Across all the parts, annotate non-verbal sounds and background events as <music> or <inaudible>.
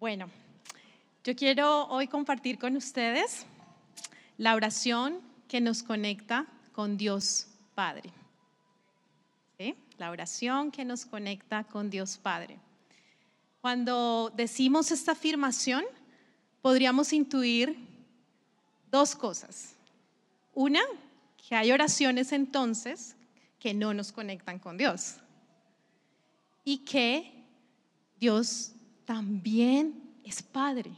Bueno, yo quiero hoy compartir con ustedes la oración que nos conecta con Dios Padre. La oración que nos conecta con Dios Padre. Cuando decimos esta afirmación, podríamos intuir dos cosas. Una, que hay oraciones entonces que no nos conectan con Dios y que Dios también es Padre.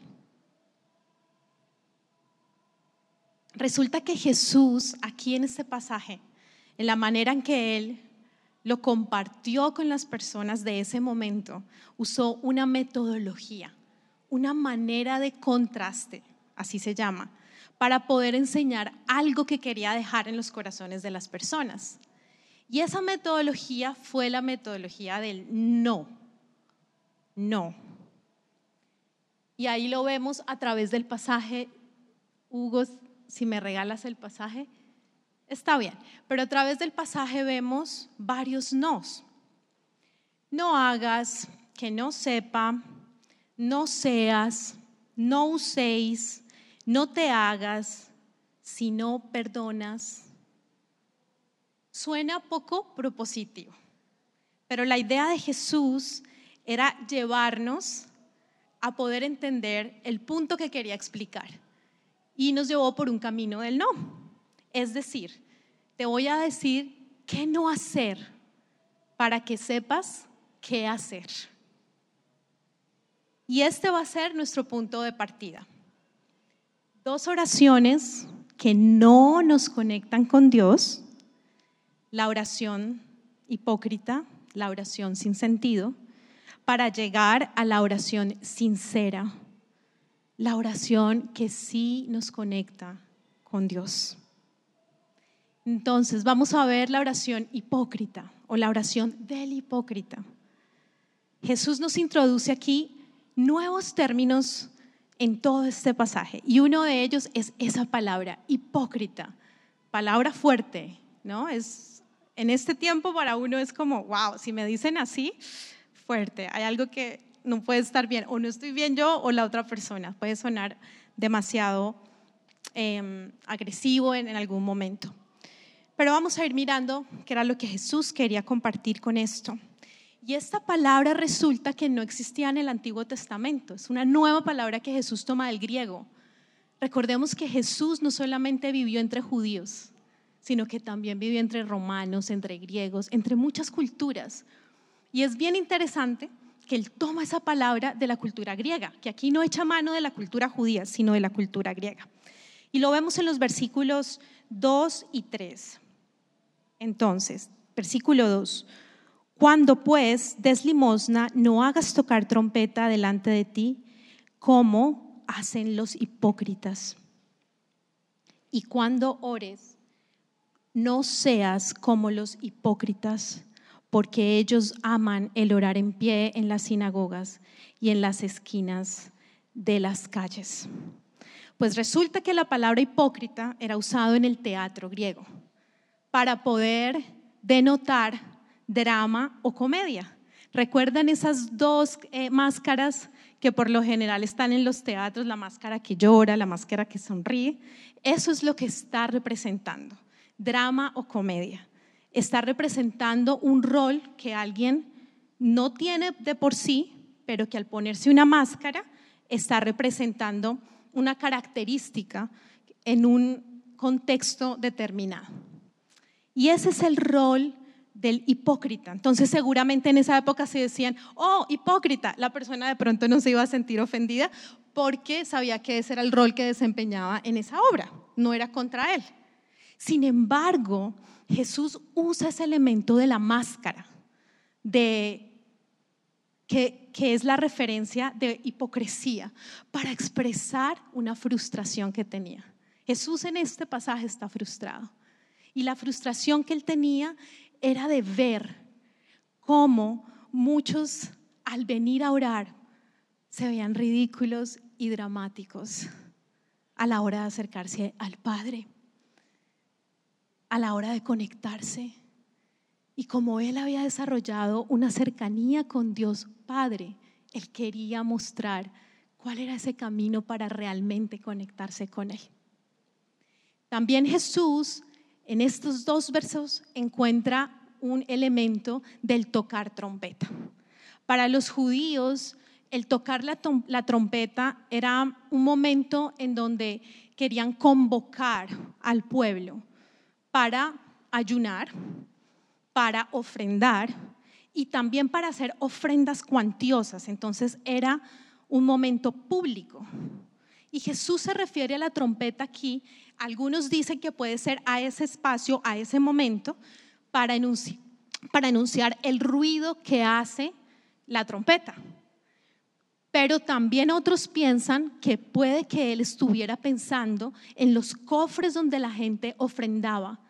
Resulta que Jesús, aquí en este pasaje, en la manera en que Él lo compartió con las personas de ese momento, usó una metodología, una manera de contraste, así se llama, para poder enseñar algo que quería dejar en los corazones de las personas. Y esa metodología fue la metodología del no, no. Y ahí lo vemos a través del pasaje. Hugo, si me regalas el pasaje, está bien. Pero a través del pasaje vemos varios nos. No hagas, que no sepa, no seas, no uséis, no te hagas, si no perdonas, Suena poco propositivo, pero la idea de Jesús era llevarnos a poder entender el punto que quería explicar y nos llevó por un camino del no. Es decir, te voy a decir qué no hacer para que sepas qué hacer. Y este va a ser nuestro punto de partida. Dos oraciones que no nos conectan con Dios la oración hipócrita, la oración sin sentido, para llegar a la oración sincera, la oración que sí nos conecta con Dios. Entonces, vamos a ver la oración hipócrita o la oración del hipócrita. Jesús nos introduce aquí nuevos términos en todo este pasaje y uno de ellos es esa palabra, hipócrita, palabra fuerte, ¿no? Es en este tiempo para uno es como, wow, si me dicen así, hay algo que no puede estar bien, o no estoy bien yo o la otra persona, puede sonar demasiado em, agresivo en algún momento. Pero vamos a ir mirando qué era lo que Jesús quería compartir con esto. Y esta palabra resulta que no existía en el Antiguo Testamento, es una nueva palabra que Jesús toma del griego. Recordemos que Jesús no solamente vivió entre judíos, sino que también vivió entre romanos, entre griegos, entre muchas culturas. Y es bien interesante que él toma esa palabra de la cultura griega, que aquí no echa mano de la cultura judía, sino de la cultura griega. Y lo vemos en los versículos 2 y 3. Entonces, versículo 2. Cuando pues des limosna, no hagas tocar trompeta delante de ti, como hacen los hipócritas. Y cuando ores, no seas como los hipócritas, porque ellos aman el orar en pie en las sinagogas y en las esquinas de las calles. Pues resulta que la palabra hipócrita era usado en el teatro griego para poder denotar drama o comedia. ¿Recuerdan esas dos eh, máscaras que por lo general están en los teatros? La máscara que llora, la máscara que sonríe. Eso es lo que está representando drama o comedia. Está representando un rol que alguien no tiene de por sí, pero que al ponerse una máscara está representando una característica en un contexto determinado. Y ese es el rol del hipócrita. Entonces seguramente en esa época se decían, oh, hipócrita. La persona de pronto no se iba a sentir ofendida porque sabía que ese era el rol que desempeñaba en esa obra, no era contra él. Sin embargo, Jesús usa ese elemento de la máscara, de, que, que es la referencia de hipocresía, para expresar una frustración que tenía. Jesús en este pasaje está frustrado. Y la frustración que él tenía era de ver cómo muchos al venir a orar se veían ridículos y dramáticos a la hora de acercarse al Padre a la hora de conectarse. Y como él había desarrollado una cercanía con Dios Padre, él quería mostrar cuál era ese camino para realmente conectarse con Él. También Jesús en estos dos versos encuentra un elemento del tocar trompeta. Para los judíos, el tocar la, trompeta era un momento en donde querían convocar al pueblo para ayunar, para ofrendar y también para hacer ofrendas cuantiosas. Entonces era un momento público. Y Jesús se refiere a la trompeta aquí. Algunos dicen que puede ser a ese espacio, a ese momento, para, para anunciar el ruido que hace la trompeta. Pero también otros piensan que puede que él estuviera pensando en los cofres donde la gente ofrendaba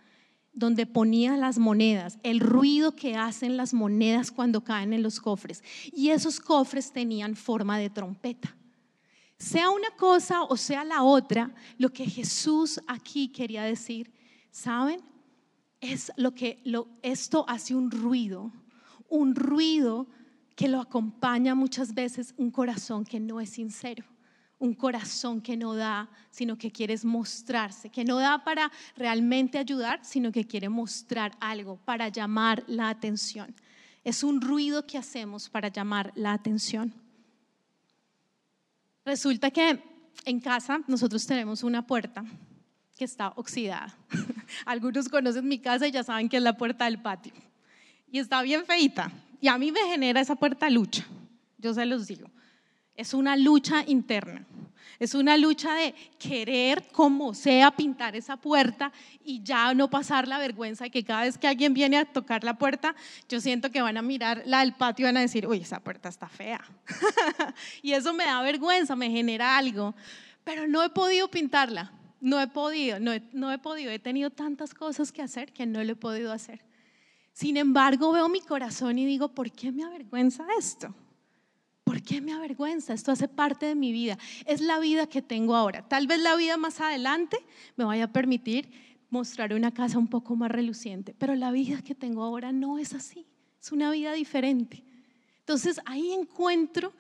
donde ponía las monedas, el ruido que hacen las monedas cuando caen en los cofres. Y esos cofres tenían forma de trompeta. Sea una cosa o sea la otra, lo que Jesús aquí quería decir, ¿saben? Es lo que esto hace un ruido, un ruido que lo acompaña muchas veces un corazón que no es sincero un corazón que no da, sino que quiere mostrarse, que no da para realmente ayudar, sino que quiere mostrar algo para llamar la atención. Es un ruido que hacemos para llamar la atención. Resulta que en casa nosotros tenemos una puerta que está oxidada. <laughs> Algunos conocen mi casa y ya saben que es la puerta del patio. Y está bien feita. Y a mí me genera esa puerta lucha. Yo se los digo. Es una lucha interna. Es una lucha de querer como sea pintar esa puerta y ya no pasar la vergüenza de que cada vez que alguien viene a tocar la puerta, yo siento que van a mirar la del patio y van a decir, uy, esa puerta está fea. <laughs> y eso me da vergüenza, me genera algo. Pero no he podido pintarla, no he podido, no he, no he podido. He tenido tantas cosas que hacer que no lo he podido hacer. Sin embargo, veo mi corazón y digo, ¿por qué me avergüenza esto? ¿Por qué me avergüenza? Esto hace parte de mi vida. Es la vida que tengo ahora. Tal vez la vida más adelante me vaya a permitir mostrar una casa un poco más reluciente, pero la vida que tengo ahora no es así. Es una vida diferente. Entonces ahí encuentro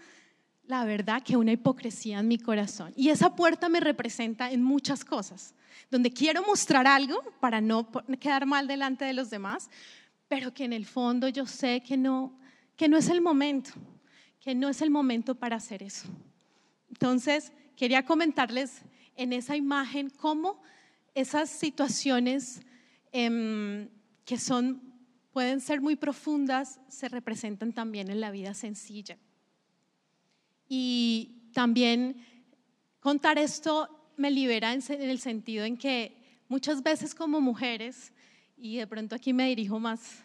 la verdad que una hipocresía en mi corazón. Y esa puerta me representa en muchas cosas, donde quiero mostrar algo para no quedar mal delante de los demás, pero que en el fondo yo sé que no, que no es el momento que no es el momento para hacer eso. Entonces, quería comentarles en esa imagen cómo esas situaciones em, que son, pueden ser muy profundas se representan también en la vida sencilla. Y también contar esto me libera en, el sentido en que muchas veces como mujeres, y de pronto aquí me dirijo más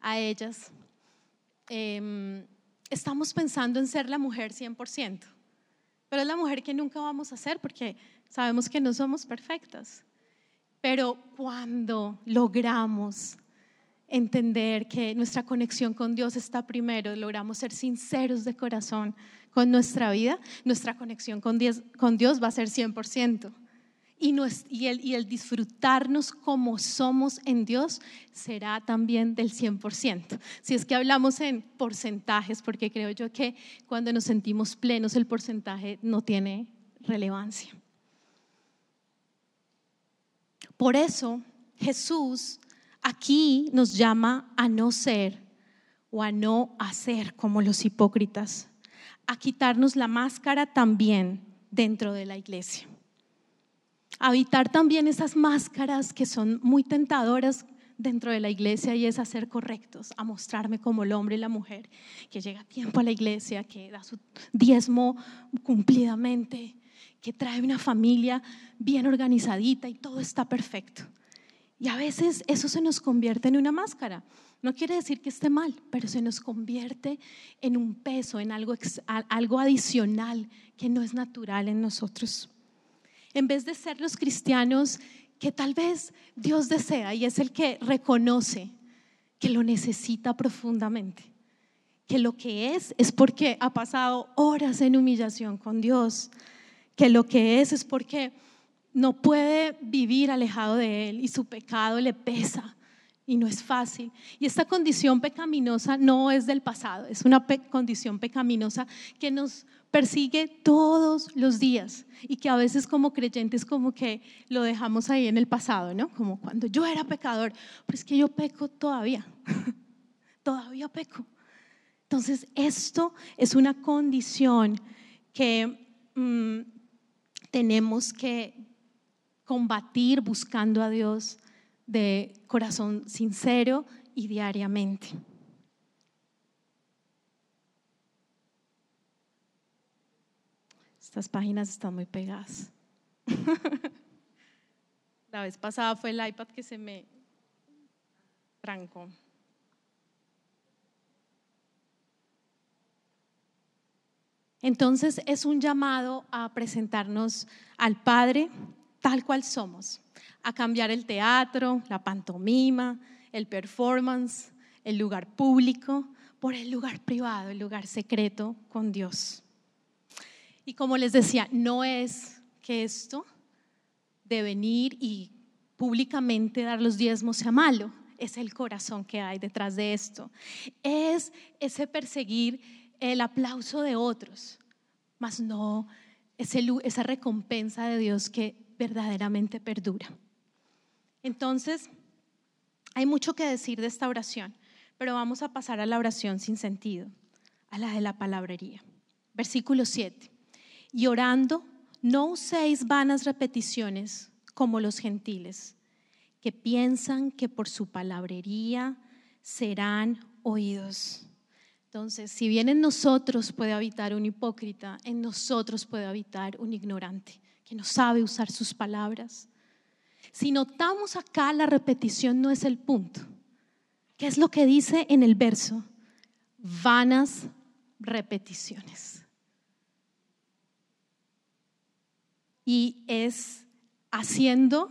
a ellas, eh, estamos pensando en ser la mujer 100%, pero es la mujer que nunca vamos a ser porque sabemos que no somos perfectas. Pero cuando logramos entender que nuestra conexión con Dios está primero, logramos ser sinceros de corazón con nuestra vida, nuestra conexión con Dios, con Dios va a ser 100%. Y, el, disfrutarnos como somos en Dios será también del 100%. Si es que hablamos en porcentajes, porque creo yo que cuando nos sentimos plenos el porcentaje no tiene relevancia. Por eso Jesús aquí nos llama a no ser o a no hacer como los hipócritas, a quitarnos la máscara también dentro de la iglesia habitar también esas máscaras que son muy tentadoras dentro de la iglesia y es hacer correctos, a mostrarme como el hombre y la mujer que llega a tiempo a la iglesia, que da su diezmo cumplidamente, que trae una familia bien organizadita y todo está perfecto. Y a veces eso se nos convierte en una máscara. No quiere decir que esté mal, pero se nos convierte en un peso, en algo, algo adicional que no es natural en nosotros en vez de ser los cristianos que tal vez Dios desea y es el que reconoce que lo necesita profundamente, que lo que es es porque ha pasado horas en humillación con Dios, que lo que es es porque no puede vivir alejado de Él y su pecado le pesa. y no es fácil. Y esta condición pecaminosa no es del pasado, es una condición pecaminosa que nos persigue todos los días y que a veces como creyentes como que lo dejamos ahí en el pasado, ¿no? Como cuando yo era pecador, pues que yo peco todavía, <laughs> todavía peco. Entonces esto es una condición que mm, tenemos que combatir buscando a Dios de corazón sincero y diariamente. Estas páginas están muy pegadas. <laughs> La vez pasada fue el iPad que se me trancó. Entonces es un llamado a presentarnos al Padre tal cual somos, a cambiar el teatro, la pantomima, el performance, el lugar público, por el lugar privado, el lugar secreto con Dios. Y como les decía, no es que esto de venir y públicamente dar los diezmos sea malo, es el corazón que hay detrás de esto. Es ese perseguir el aplauso de otros, mas no esa recompensa de Dios que verdaderamente perdura. Entonces, hay mucho que decir de esta oración, pero vamos a pasar a la oración sin sentido, a la de la palabrería. Versículo 7 y orando, no uséis vanas repeticiones como los gentiles, que piensan que por su palabrería serán oídos. Entonces, si bien en nosotros puede habitar un hipócrita, en nosotros puede habitar un ignorante que no sabe usar sus palabras. Si notamos acá la repetición no es el punto. ¿Qué es lo que dice en el verso? Vanas repeticiones. Y es haciendo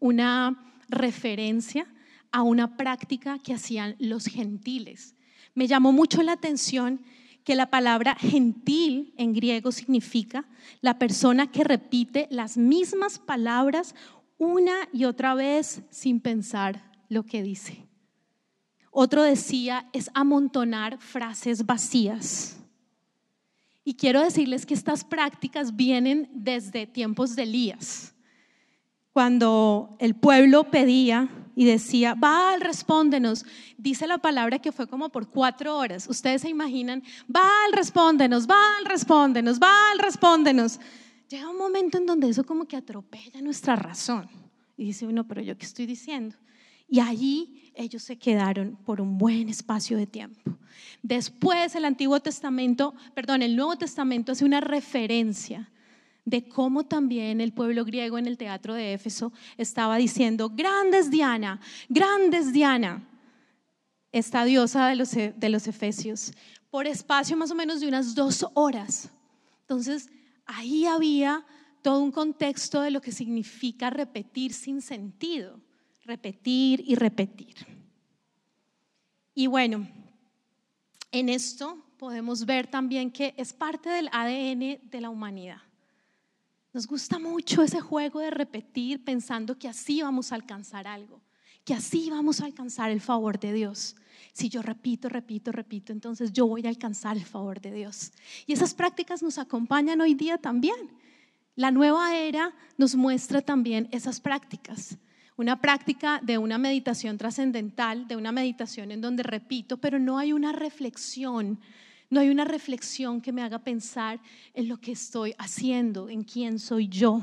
una referencia a una práctica que hacían los gentiles. Me llamó mucho la atención que la palabra gentil en griego significa la persona que repite las mismas palabras una y otra vez sin pensar lo que dice. Otro decía es amontonar frases vacías. Y quiero decirles que estas prácticas vienen desde tiempos de Elías, cuando el pueblo pedía y decía, Baal, respóndenos. Dice la palabra que fue como por cuatro horas. Ustedes se imaginan, Baal, respóndenos, Baal, respóndenos, Baal, respóndenos. Llega un momento en donde eso como que atropella nuestra razón. Y dice uno, pero yo qué estoy diciendo. Y allí ellos se quedaron por un buen espacio de tiempo. Después el Antiguo Testamento, perdón, el Nuevo Testamento hace una referencia de cómo también el pueblo griego en el teatro de Éfeso estaba diciendo, grandes Diana, grandes Diana, esta diosa de los, de los efesios, por espacio más o menos de unas dos horas. Entonces, ahí había todo un contexto de lo que significa repetir sin sentido, repetir y repetir. Y bueno, en esto podemos ver también que es parte del ADN de la humanidad. Nos gusta mucho ese juego de repetir pensando que así vamos a alcanzar algo, que así vamos a alcanzar el favor de Dios. Si yo repito, repito, repito, entonces yo voy a alcanzar el favor de Dios. Y esas prácticas nos acompañan hoy día también. La nueva era nos muestra también esas prácticas una práctica de una meditación trascendental, de una meditación en donde repito, pero no hay una reflexión, no hay una reflexión que me haga pensar en lo que estoy haciendo, en quién soy yo.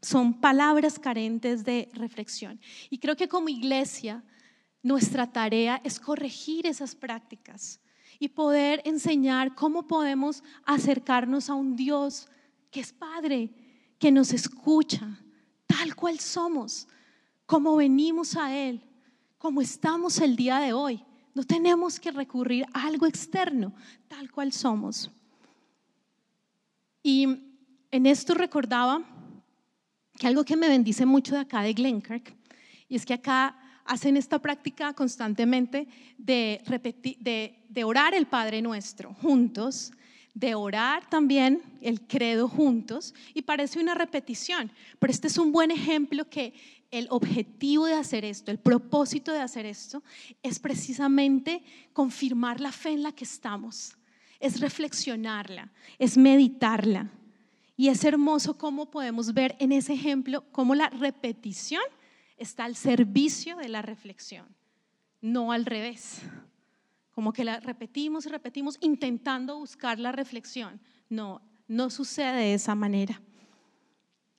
Son palabras carentes de reflexión. Y creo que como iglesia, nuestra tarea es corregir esas prácticas y poder enseñar cómo podemos acercarnos a un Dios que es Padre, que nos escucha, tal cual somos, como venimos a Él, como estamos el día de hoy. No tenemos que recurrir a algo externo, tal cual somos. Y en esto recordaba que algo que me bendice mucho de acá de Glenkirk, y es que acá hacen esta práctica constantemente de, repetir, de, de orar el Padre Nuestro juntos, de orar también el credo juntos y parece una repetición, pero este es un buen ejemplo que el objetivo de hacer esto, el propósito de hacer esto, es precisamente confirmar la fe en la que estamos, es reflexionarla, es meditarla. Y es hermoso cómo podemos ver en ese ejemplo cómo la repetición está al servicio de la reflexión, no al revés. Como que la repetimos y repetimos intentando buscar la reflexión. No, no sucede de esa manera.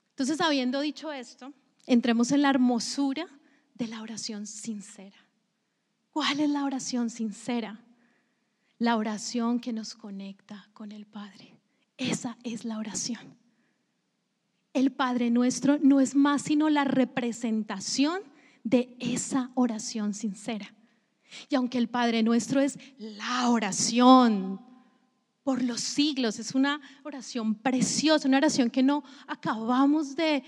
Entonces, habiendo dicho esto, entremos en la hermosura de la oración sincera. ¿Cuál es la oración sincera? La oración que nos conecta con el Padre. Esa es la oración. El Padre nuestro no es más sino la representación de esa oración sincera. Y aunque el Padre nuestro es la oración por los siglos, es una oración preciosa, una oración que no acabamos de,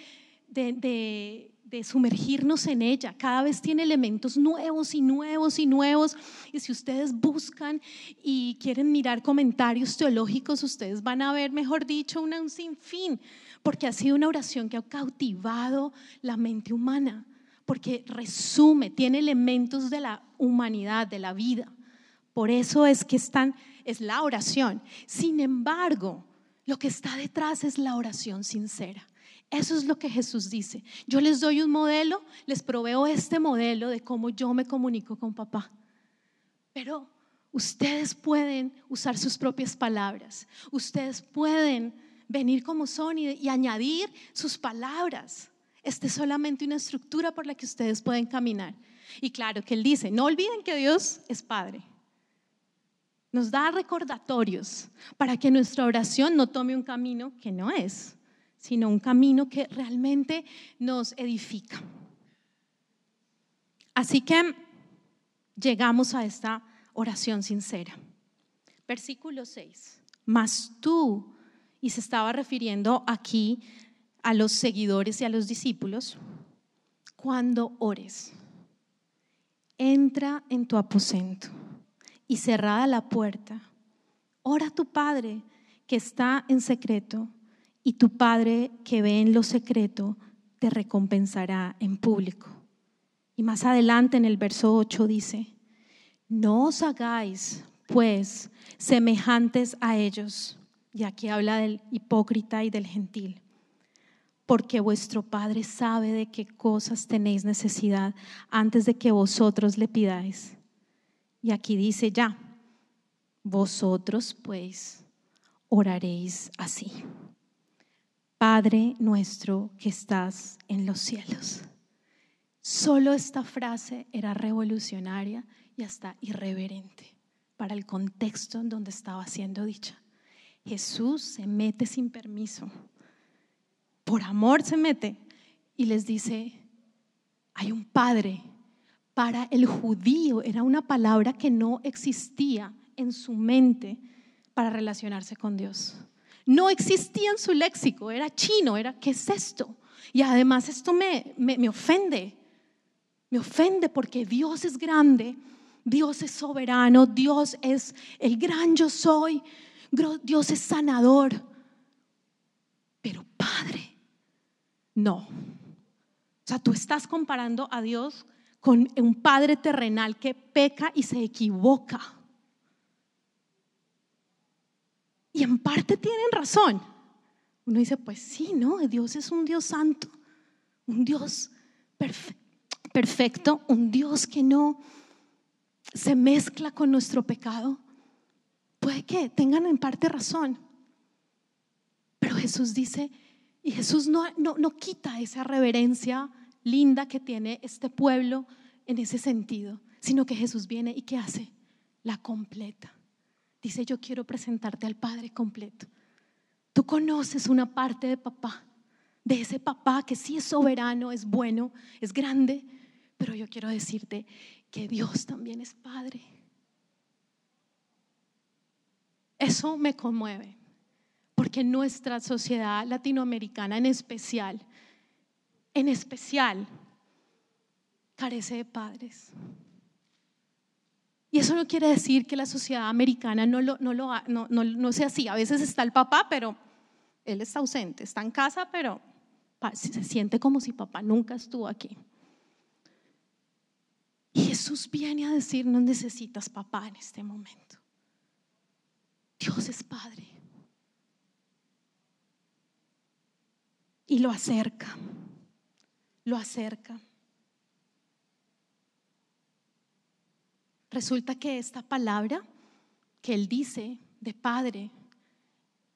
de, sumergirnos en ella. Cada vez tiene elementos nuevos y nuevos y nuevos. Y si ustedes buscan y quieren mirar comentarios teológicos, ustedes van a ver, mejor dicho, un sinfín, porque ha sido una oración que ha cautivado la mente humana porque resume, tiene elementos de la humanidad, de la vida. Por eso es que es la oración. Sin embargo, lo que está detrás es la oración sincera. Eso es lo que Jesús dice. Yo les doy un modelo, les proveo este modelo de cómo yo me comunico con papá. Pero ustedes pueden usar sus propias palabras. Ustedes pueden venir como son y añadir sus palabras. Esta es solamente una estructura por la que ustedes pueden caminar. Y claro que Él dice, no olviden que Dios es Padre. Nos da recordatorios para que nuestra oración no tome un camino que no es, sino un camino que realmente nos edifica. Así que llegamos a esta oración sincera. Versículo 6. Mas tú, y se estaba refiriendo aquí a los seguidores y a los discípulos, cuando ores, entra en tu aposento y cerrada la puerta, ora a tu Padre que está en secreto y tu Padre que ve en lo secreto te recompensará en público. Y más adelante en el verso 8 dice, no os hagáis pues semejantes a ellos. Y aquí habla del hipócrita y del gentil porque vuestro Padre sabe de qué cosas tenéis necesidad antes de que vosotros le pidáis. Y aquí dice ya, vosotros pues oraréis así. Padre nuestro que estás en los cielos. Solo esta frase era revolucionaria y hasta irreverente para el contexto en donde estaba siendo dicha. Jesús se mete sin permiso por amor se mete y les dice, hay un padre. Para el judío era una palabra que no existía en su mente para relacionarse con Dios. No existía en su léxico, era chino, era, ¿qué es esto? Y además esto me, me, me ofende, me ofende porque Dios es grande, Dios es soberano, Dios es el gran yo soy, Dios es sanador, pero Padre no. O sea, tú estás comparando a Dios con un padre terrenal que peca y se equivoca. Y en parte tienen razón. Uno dice, pues sí, ¿no? Dios es un Dios santo, un Dios perfecto, un Dios que no se mezcla con nuestro pecado. Puede que tengan en parte razón. Pero Jesús dice, y Jesús no, no, quita esa reverencia linda que tiene este pueblo en ese sentido, sino que Jesús viene y ¿qué hace? La completa. Dice, yo quiero presentarte al Padre completo. Tú conoces una parte de papá, de ese papá que sí es soberano, es bueno, es grande, pero yo quiero decirte que Dios también es Padre. Eso me conmueve porque nuestra sociedad latinoamericana en especial, en especial, carece de padres. Y eso no quiere decir que la sociedad americana no, lo, no, lo, no, no sea así. A veces está el papá, pero él está ausente. Está en casa, pero se siente como si papá nunca estuvo aquí. Y Jesús viene a decir, no necesitas papá en este momento. Dios es Padre. Y lo acerca, lo acerca. Resulta que esta palabra que él dice de padre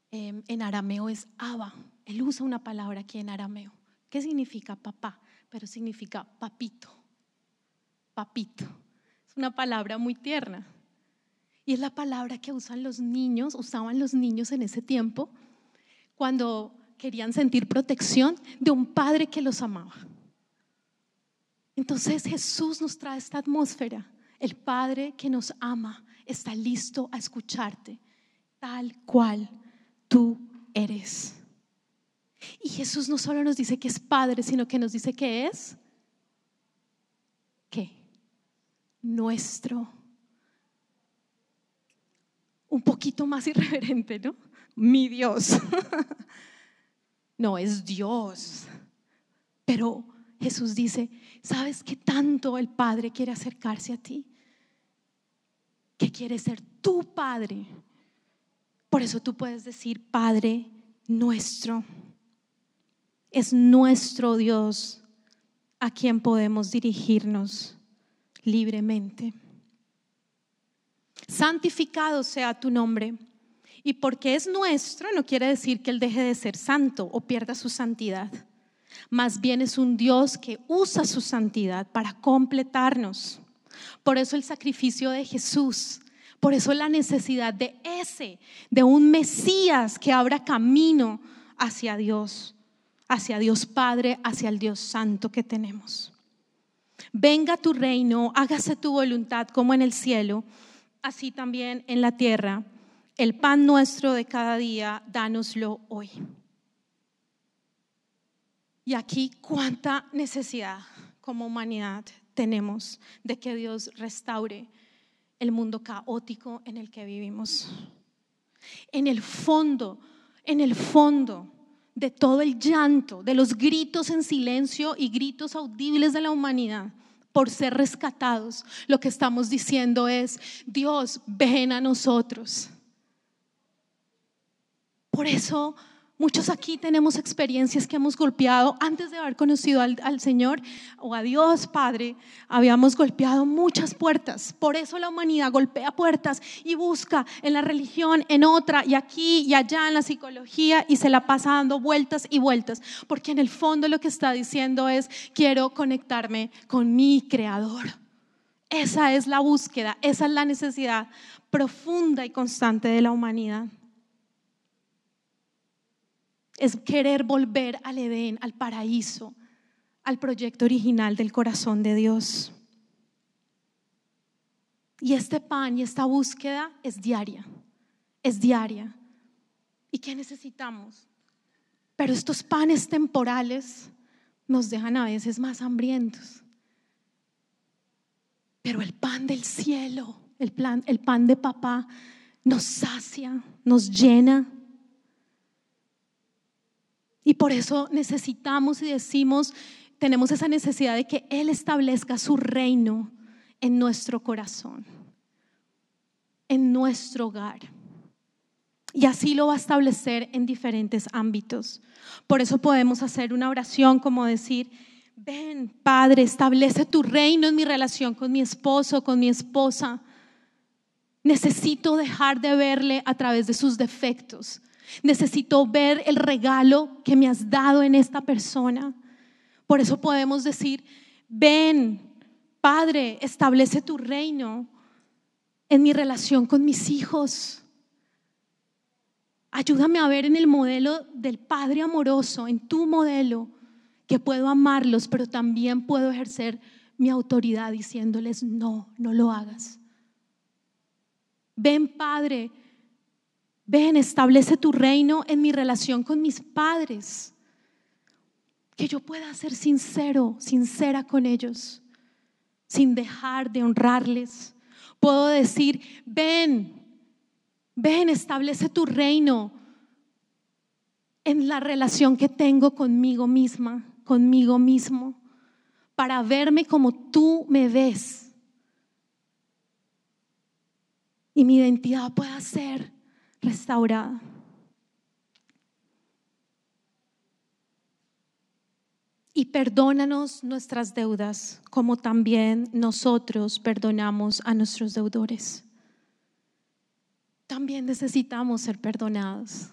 em, en arameo es Abba. Él usa una palabra aquí en arameo. ¿Qué significa papá? Pero significa papito. Papito. Es una palabra muy tierna. Y es la palabra que usan los niños, usaban los niños en ese tiempo, cuando querían sentir protección de un padre que los amaba. Entonces Jesús nos trae esta atmósfera el Padre que nos ama está listo a escucharte tal cual tú eres. Y Jesús no solo nos dice que es Padre, sino que nos dice que es ¿qué? Nuestro. Un poquito más irreverente, ¿no? Mi Dios. <laughs> No, es Dios. Pero Jesús dice, ¿sabes qué tanto el Padre quiere acercarse a ti? Que quiere ser tu Padre. Por eso tú puedes decir, Padre nuestro. Es nuestro Dios a quien podemos dirigirnos libremente. Santificado sea tu nombre. Y porque es nuestro, no quiere decir que Él deje de ser santo o pierda su santidad. Más bien es un Dios que usa su santidad para completarnos. Por eso el sacrificio de Jesús, por eso la necesidad de ese, de un Mesías que abra camino hacia Dios, hacia Dios Padre, hacia el Dios Santo que tenemos. Venga tu reino, hágase tu voluntad como en el cielo, así también en la tierra. El pan nuestro de cada día, dánoslo hoy. Y aquí cuánta necesidad como humanidad tenemos de que Dios restaure el mundo caótico en el que vivimos. En el fondo, en el fondo de todo el llanto, de los gritos en silencio y gritos audibles de la humanidad por ser rescatados, lo que estamos diciendo es, Dios, ven a nosotros. Por eso Muchos aquí tenemos experiencias que hemos golpeado antes de haber conocido al, Señor o a Dios Padre. Habíamos golpeado muchas puertas. Por eso la humanidad golpea puertas y busca en la religión, en otra y aquí y allá en la psicología y se la pasa dando vueltas y vueltas. Porque en el fondo lo que está diciendo es, quiero conectarme con mi Creador. Esa es la búsqueda, esa es la necesidad profunda y constante de la humanidad es querer volver al Edén, al paraíso, al proyecto original del corazón de Dios. Y este pan y esta búsqueda es diaria, es diaria. ¿Y qué necesitamos? Pero estos panes temporales nos dejan a veces más hambrientos. Pero el pan del cielo, el, el pan de papá, nos sacia, nos llena y por eso necesitamos y decimos, tenemos esa necesidad de que Él establezca su reino en nuestro corazón, en nuestro hogar. Y así lo va a establecer en diferentes ámbitos. Por eso podemos hacer una oración como decir, ven Padre, establece tu reino en mi relación con mi esposo, con mi esposa. Necesito dejar de verle a través de sus defectos. Necesito ver el regalo que me has dado en esta persona. Por eso podemos decir, ven, Padre, establece tu reino en mi relación con mis hijos. Ayúdame a ver en el modelo del Padre amoroso, en tu modelo, que puedo amarlos, pero también puedo ejercer mi autoridad diciéndoles, no, no lo hagas. Ven, Padre, Ven, establece tu reino en mi relación con mis padres. Que yo pueda ser sincero, sincera con ellos, sin dejar de honrarles. Puedo decir, ven, ven, establece tu reino en la relación que tengo conmigo misma, conmigo mismo, para verme como tú me ves. Y mi identidad pueda ser restaurada. y perdónanos nuestras deudas, como también nosotros perdonamos a nuestros deudores. También necesitamos ser perdonados.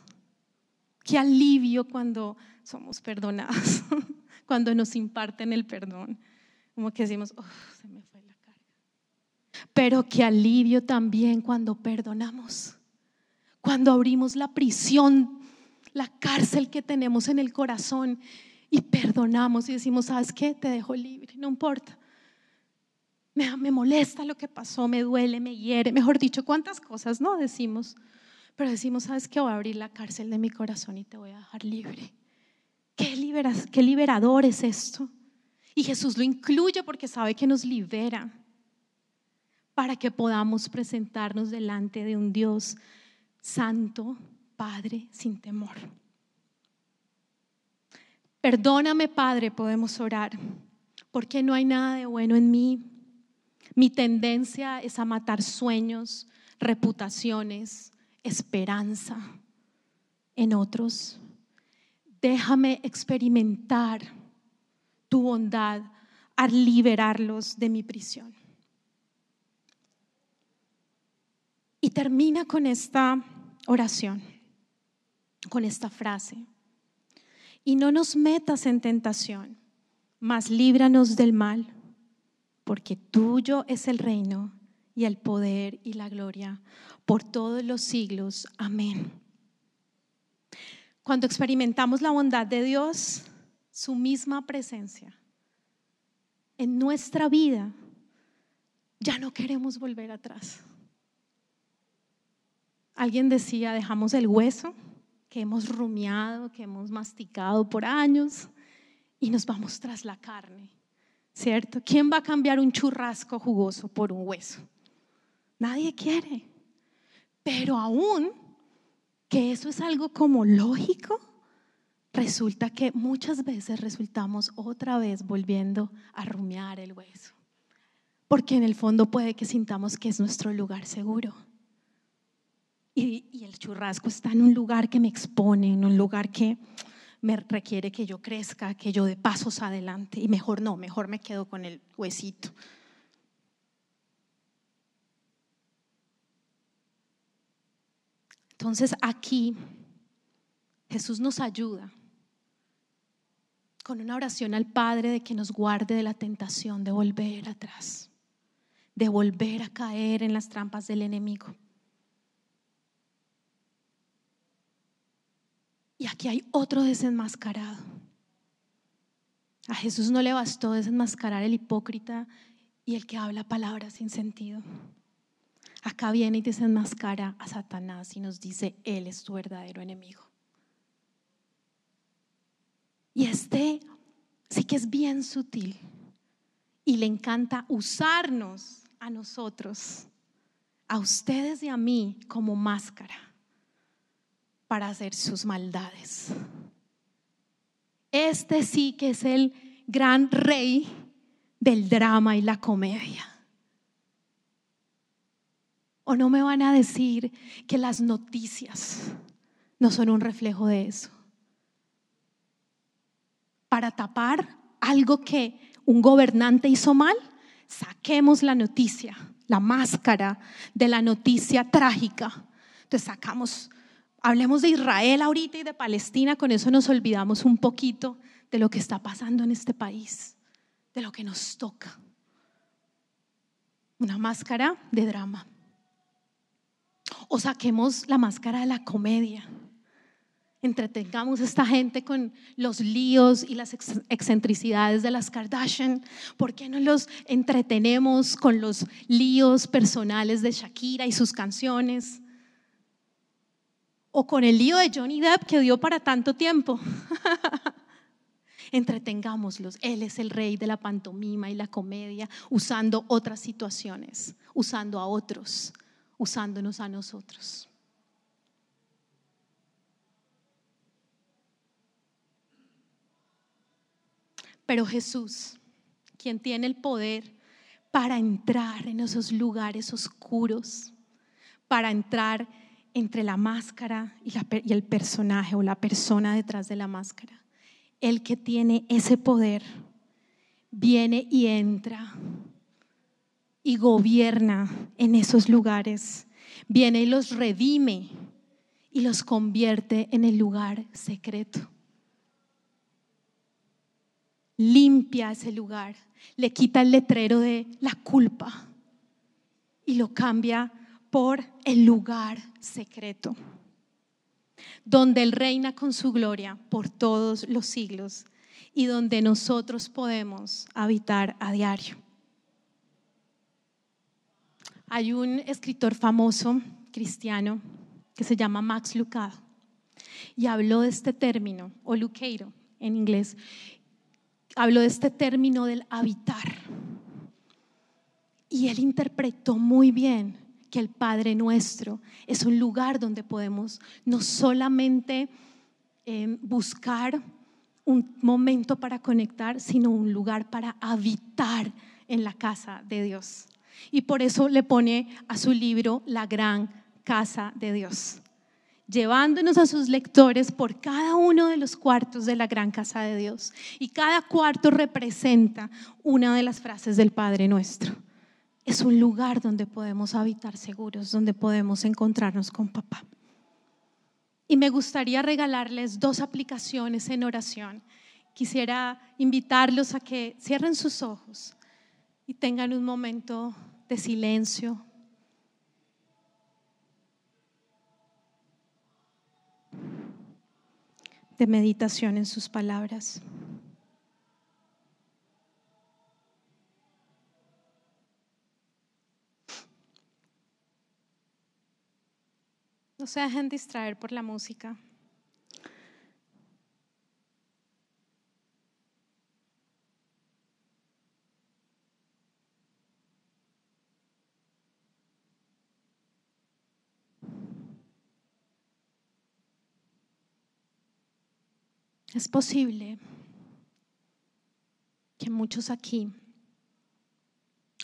Qué alivio cuando somos perdonados, <laughs> cuando nos imparten el perdón. Como que decimos, se me fue la carga. Pero qué alivio también cuando perdonamos, cuando abrimos la prisión, la cárcel que tenemos en el corazón y perdonamos y decimos, ¿sabes qué? Te dejo libre, no importa. Me, me molesta lo que pasó, me duele, me hiere, mejor dicho, cuántas cosas no decimos, pero decimos, ¿sabes qué? Voy a abrir la cárcel de mi corazón y te voy a dejar libre. ¿Qué, liberas, qué liberador es esto? Y Jesús lo incluye porque sabe que nos libera para que podamos presentarnos delante de un Dios santo, Padre, sin temor. Perdóname, Padre, podemos orar, porque no hay nada de bueno en mí. Mi tendencia es a matar sueños, reputaciones, esperanza en otros. Déjame experimentar tu bondad al liberarlos de mi prisión. Y termina con esta oración, con esta frase y no nos metas en tentación, mas líbranos del mal, porque tuyo es el reino y el poder y la gloria por todos los siglos. Amén. Cuando experimentamos la bondad de Dios, su misma presencia en nuestra vida, ya no queremos volver atrás. Alguien decía, dejamos el hueso que hemos rumiado, que hemos masticado por años y nos vamos tras la carne, ¿cierto? ¿Quién va a cambiar un churrasco jugoso por un hueso? Nadie quiere. Pero aún que eso es algo como lógico, resulta que muchas veces resultamos otra vez volviendo a rumiar el hueso. Porque en el fondo puede que sintamos que es nuestro lugar seguro. Y, el churrasco está en un lugar que me expone, en un lugar que me requiere que yo crezca, que yo dé pasos adelante. Y mejor no, mejor me quedo con el huesito. Entonces aquí Jesús nos ayuda con una oración al Padre de que nos guarde de la tentación de volver atrás, de volver a caer en las trampas del enemigo. Y aquí hay otro desenmascarado. A Jesús no le bastó desenmascarar el hipócrita y el que habla palabras sin sentido. Acá viene y desenmascara a Satanás y nos dice, Él es tu verdadero enemigo. Y este sí que es bien sutil y le encanta usarnos a nosotros, a ustedes y a mí como máscara para hacer sus maldades. Este sí que es el gran rey del drama y la comedia. ¿O no me van a decir que las noticias no son un reflejo de eso? Para tapar algo que un gobernante hizo mal, saquemos la noticia, la máscara de la noticia trágica. Entonces sacamos Hablemos de Israel ahorita y de Palestina, con eso nos olvidamos un poquito de lo que está pasando en este país, de lo que nos toca. Una máscara de drama. O saquemos la máscara de la comedia. Entretengamos a esta gente con los líos y las excentricidades de las Kardashian. ¿Por qué no los entretenemos con los líos personales de Shakira y sus canciones? O con el lío de Johnny Depp que dio para tanto tiempo. <laughs> Entretengámoslos. Él es el rey de la pantomima y la comedia, usando otras situaciones, usando a otros, usándonos a nosotros. Pero Jesús, quien tiene el poder para entrar en esos lugares oscuros, para entrar entre la máscara y, el personaje o la persona detrás de la máscara. El que tiene ese poder viene y entra y gobierna en esos lugares. Viene y los redime y los convierte en el lugar secreto limpia ese lugar, le quita el letrero de la culpa y lo cambia por el lugar secreto, donde Él reina con su gloria por todos los siglos y donde nosotros podemos habitar a diario. Hay un escritor famoso cristiano que se llama Max Lucado y habló de este término, o Luqueiro en inglés, habló de este término del habitar. Y él interpretó muy bien que el Padre nuestro es un lugar donde podemos no solamente em, buscar un momento para conectar, sino un lugar para habitar en la casa de Dios. Y por eso le pone a su libro La gran casa de Dios llevándonos a sus lectores por cada uno de los cuartos de la gran casa de Dios. Y cada cuarto representa una de las frases del Padre nuestro. Es un lugar donde podemos habitar seguros, donde podemos encontrarnos con papá. Y me gustaría regalarles dos aplicaciones en oración. Quisiera invitarlos a que cierren sus ojos y tengan un momento de silencio, de meditación en sus palabras. No se dejen distraer por la música. Es posible que muchos aquí,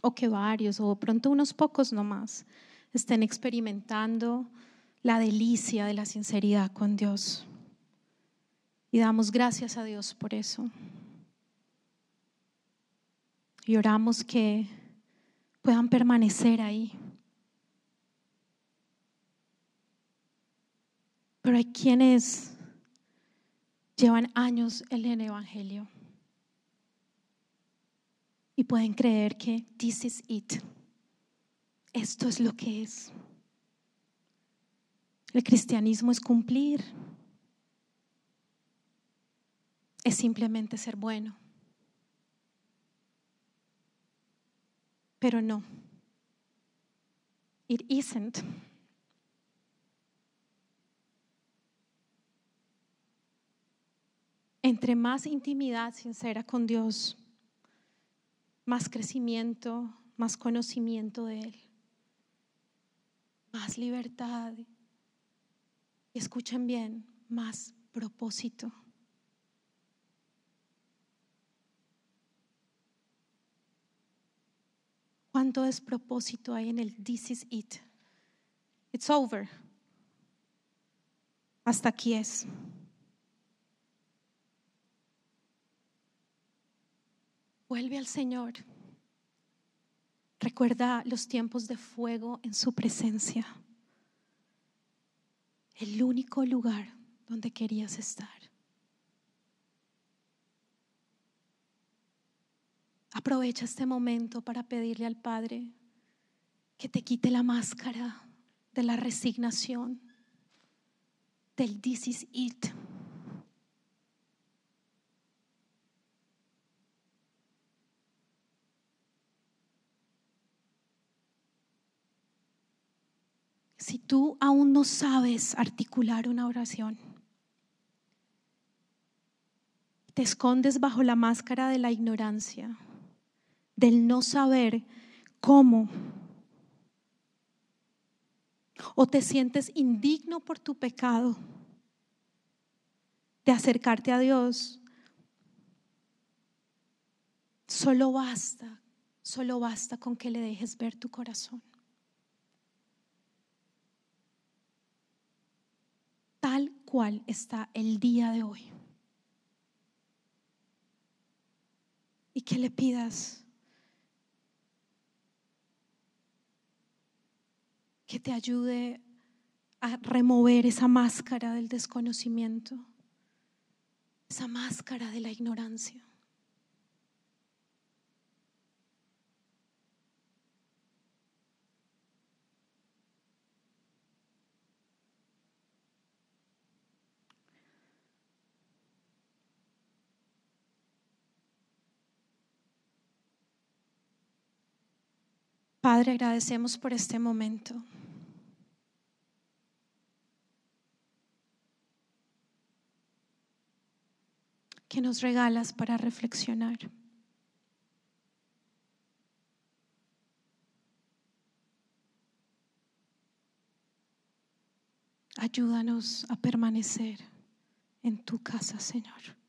o que varios, o pronto unos pocos nomás, estén experimentando la delicia de la sinceridad con Dios. Y damos gracias a Dios por eso. Y oramos que puedan permanecer ahí. Pero hay quienes llevan años en el Evangelio y pueden creer que this is it. Esto es lo que es. El cristianismo es cumplir. Es simplemente ser bueno. Pero no. It isn't. Entre más intimidad sincera con Dios, más crecimiento, más conocimiento de Él, más libertad. Y escuchen bien, más propósito. ¿Cuánto despropósito hay en el this is it? It's over. Hasta aquí es. Vuelve al Señor. Recuerda los tiempos de fuego en su presencia. El único lugar donde querías estar. Aprovecha este momento para pedirle al Padre que te quite la máscara de la resignación, del this is it. Si tú aún no sabes articular una oración, te escondes bajo la máscara de la ignorancia, del no saber cómo, o te sientes indigno por tu pecado de acercarte a Dios, solo basta, solo basta con que le dejes ver tu corazón. Tal cual está el día de hoy. y que le pidas que te ayude a remover esa máscara del desconocimiento, esa máscara de la ignorancia. Padre, agradecemos por este momento. que nos regalas para reflexionar. Ayúdanos a permanecer en tu casa, Señor.